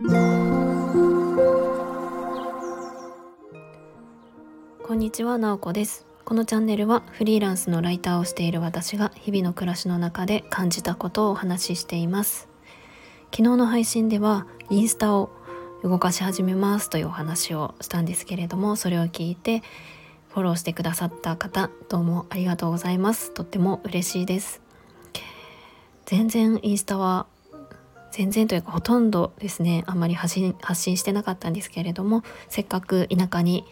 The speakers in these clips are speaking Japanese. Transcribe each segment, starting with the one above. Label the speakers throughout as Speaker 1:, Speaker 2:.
Speaker 1: こんにちは、なおこです。このチャンネルはフリーランスのライターをしている私が日々の暮らしの中で感じたことをお話ししています。昨日の配信ではインスタを動かし始めますというお話をしたんですけれどもそれを聞いてフォローしてくださった方どうもありがとうございます。とっても嬉しいです。全然インスタは全然というかほとんどですねあんまり発信発信してなかったんですけれどもせっかく田舎に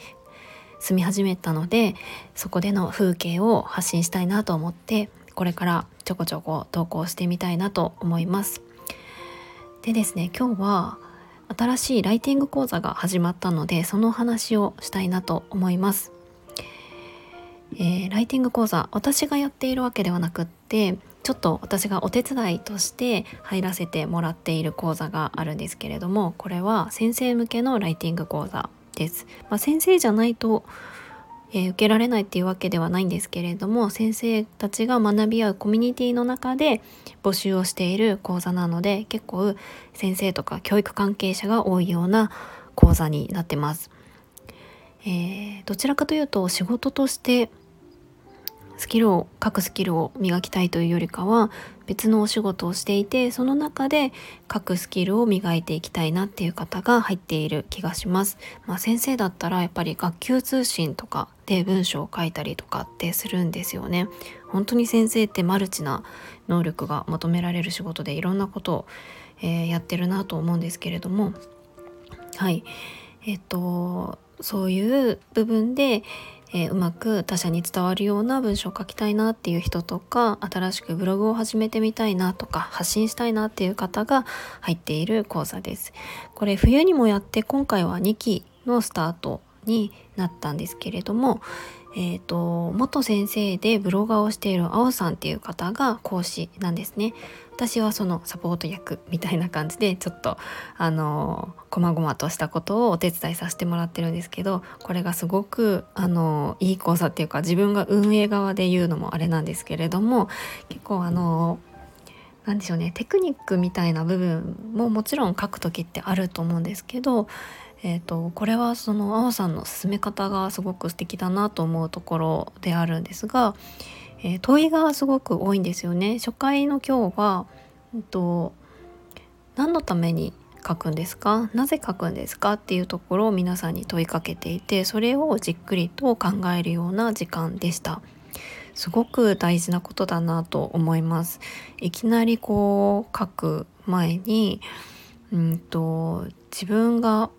Speaker 1: 住み始めたのでそこでの風景を発信したいなと思ってこれからちょこちょこ投稿してみたいなと思います。でですね今日は新しいライティング講座が始まったのでその話をしたいなと思います。えー、ライティング講座私がやっているわけではなくってちょっと私がお手伝いとして入らせてもらっている講座があるんですけれどもこれは先生向けのライティング講座です。まあ、先生じゃないと、えー、受けられないっていうわけではないんですけれども先生たちが学び合うコミュニティの中で募集をしている講座なので結構先生とか教育関係者が多いような講座になってます。えー、どちらかというと仕事としてスキルを書くスキルを磨きたいというよりかは別のお仕事をしていてその中で書くスキルを磨いていきたいなっていう方が入っている気がします。まあ、先生だったらやっぱり学級通信とかで文章を書いたりとかってするんですよね。本当に先生ってマルチな能力が求められる仕事でいろんなことを、えー、やってるなと思うんですけれどもはいえっとそういう部分でえー、うまく他者に伝わるような文章を書きたいなっていう人とか新しくブログを始めてみたいなとか発信したいなっていう方が入っている講座です。これ冬にもやって今回は2期のスタートになったんですけれども、えーと、元先生でブロガーをしている青さんっていう方が講師なんですね。私はそのサポート役みたいな感じでちょっとあの細々としたことをお手伝いさせてもらってるんですけどこれがすごくあのいい講座っていうか自分が運営側で言うのもあれなんですけれども結構あの何でしょうねテクニックみたいな部分ももちろん書く時ってあると思うんですけどえーと、これはその青さんの進め方がすごく素敵だなと思うところであるんですが、えー、問いがすごく多いんですよね。初回の今日は、えーと、何のために書くんですか？なぜ書くんですか？っていうところを皆さんに問いかけていてそれをじっくりと考えるような時間でした。すごく大事なことだなと思います。いきなりこう書く前にうんと自分が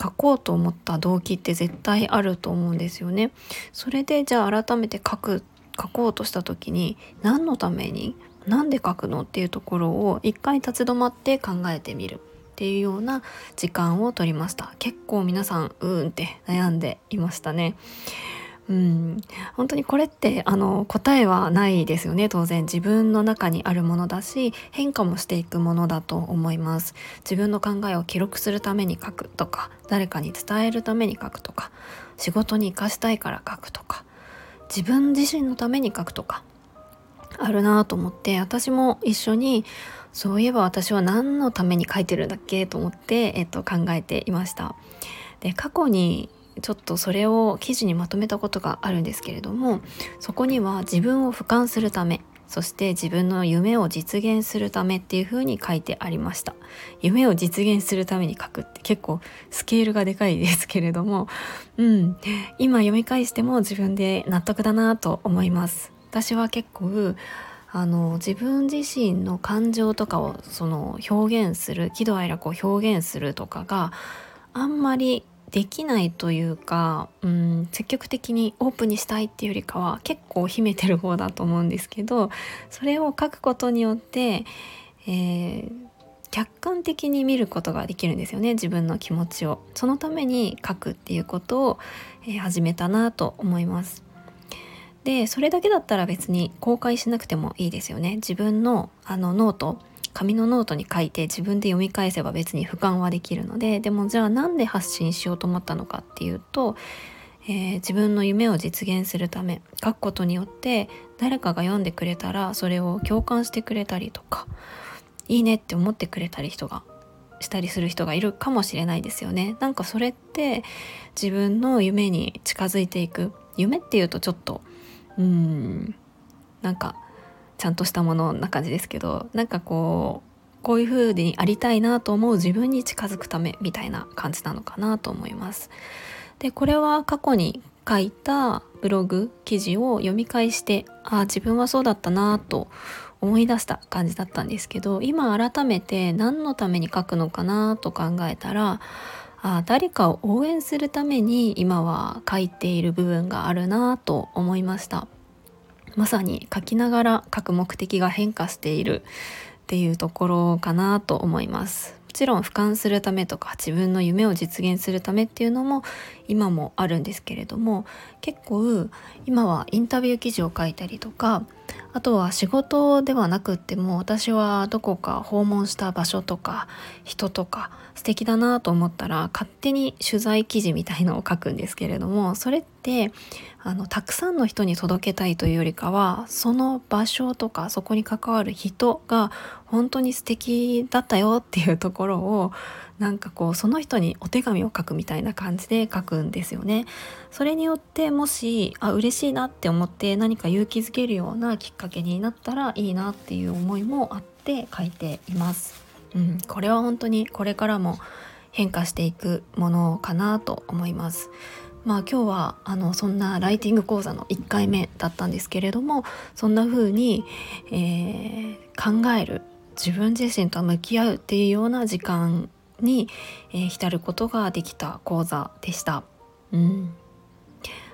Speaker 1: 書こうと思った動機って絶対あると思うんですよね。それでじゃあ改めて書く書こうとした時に何のために何で書くのっていうところを一回立ち止まって考えてみるっていうような時間を取りました結構皆さんうーんって悩んでいましたねうん、本当にこれってあの答えはないですよね。当然自分の中にあるものだし変化もしていくものだと思います。自分の考えを記録するために書くとか誰かに伝えるために書くとか仕事に生かしたいから書くとか自分自身のために書くとかあるなと思って私も一緒にそういえば私は何のために書いてるんだっけと思って、えっと、考えていました。で過去にちょっとそれを記事にまとめたことがあるんですけれどもそこには自分を俯瞰するためそして自分の夢を実現するためっていうふうに書いてありました。夢を実現するために書くって結構スケールがでかいですけれどもうん。今読み返しても自分で納得だなと思います。私は結構あの自分自身の感情とかをその表現する喜怒哀楽を表現するとかがあんまりできないというか、うん、積極的にオープンにしたいっていうよりかは結構秘めてる方だと思うんですけどそれを書くことによって、えー、客観的に見ることができるんですよね自分の気持ちを。そのために書くっていうことを、えー、始めたなと思います。でそれだけだったら別に公開しなくてもいいですよね。自分のあのノート紙のノートに書いて自分で読み返せば別に俯瞰はできるのででもじゃあなんで発信しようと思ったのかっていうと、えー、自分の夢を実現するため書くことによって誰かが読んでくれたらそれを共感してくれたりとかいいねって思ってくれたり人がしたりする人がいるかもしれないですよね。なんかそれって自分の夢に近づいていく。夢っていうとちょっとうんなんかちゃんとしたものな感じですけどなんかこうこういう風にありたいなと思う自分に近づくためみたいな感じなのかなと思います。でこれは過去に書いたブログ記事を読み返してああ自分はそうだったなと思い出した感じだったんですけど今改めて何のために書くのかなと考えたらあ誰かを応援するために今は書いている部分があるなと思いましたまさに書きながら書く目的が変化しているっていうところかなと思います。もちろん俯瞰するためとか自分の夢を実現するためっていうのも今もあるんですけれども結構今はインタビュー記事を書いたりとかあとは仕事ではなくっても私はどこか訪問した場所とか人とか素敵だなと思ったら勝手に取材記事みたいのを書くんですけれどもそれってあのたくさんの人に届けたいというよりかはその場所とかそこに関わる人が本当に素敵だったよっていうところをなんかこうその人にお手紙を書くみたいな感じで書くんですよね。それによってもしあ嬉しいなって思って何か勇気づけるようなきっかけになったらいいなっていう思いもあって書いています。うん、これは本当にこれからも変化していくものかなと思います。まあ今日はあのそんなライティング講座の1回目だったんですけれどもそんな風に、えー、考える自分自身と向き合うっていうような時間に、えー、浸ることができた講座でした。うん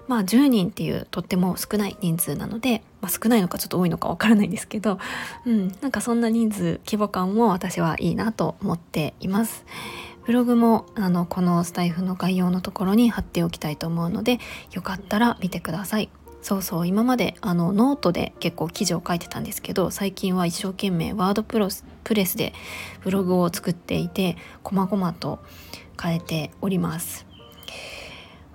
Speaker 1: まあ10人っていうとっても少ない人数なので、まあ、少ないのかちょっと多いのかわからないんですけど、うん、なんかそんな人数規模感も私はいいなと思っています。ブログもあのこのスタイフの概要のところに貼っておきたいと思うのでよかったら見てください。そうそう今まであのノートで結構記事を書いてたんですけど最近は一生懸命ワードプロスプレスでブログを作っていて細々と変えております。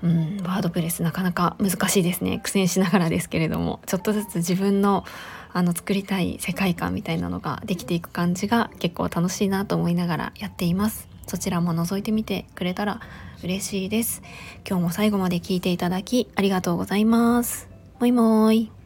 Speaker 1: うん、ワードプレスなかなか難しいですね。苦戦しながらですけれどもちょっとずつ自分のあの作りたい世界観みたいなのができていく感じが結構楽しいなと思いながらやっています。そちらも覗いてみてくれたら嬉しいです。今日も最後まで聞いていただきありがとうございます。もいもーい。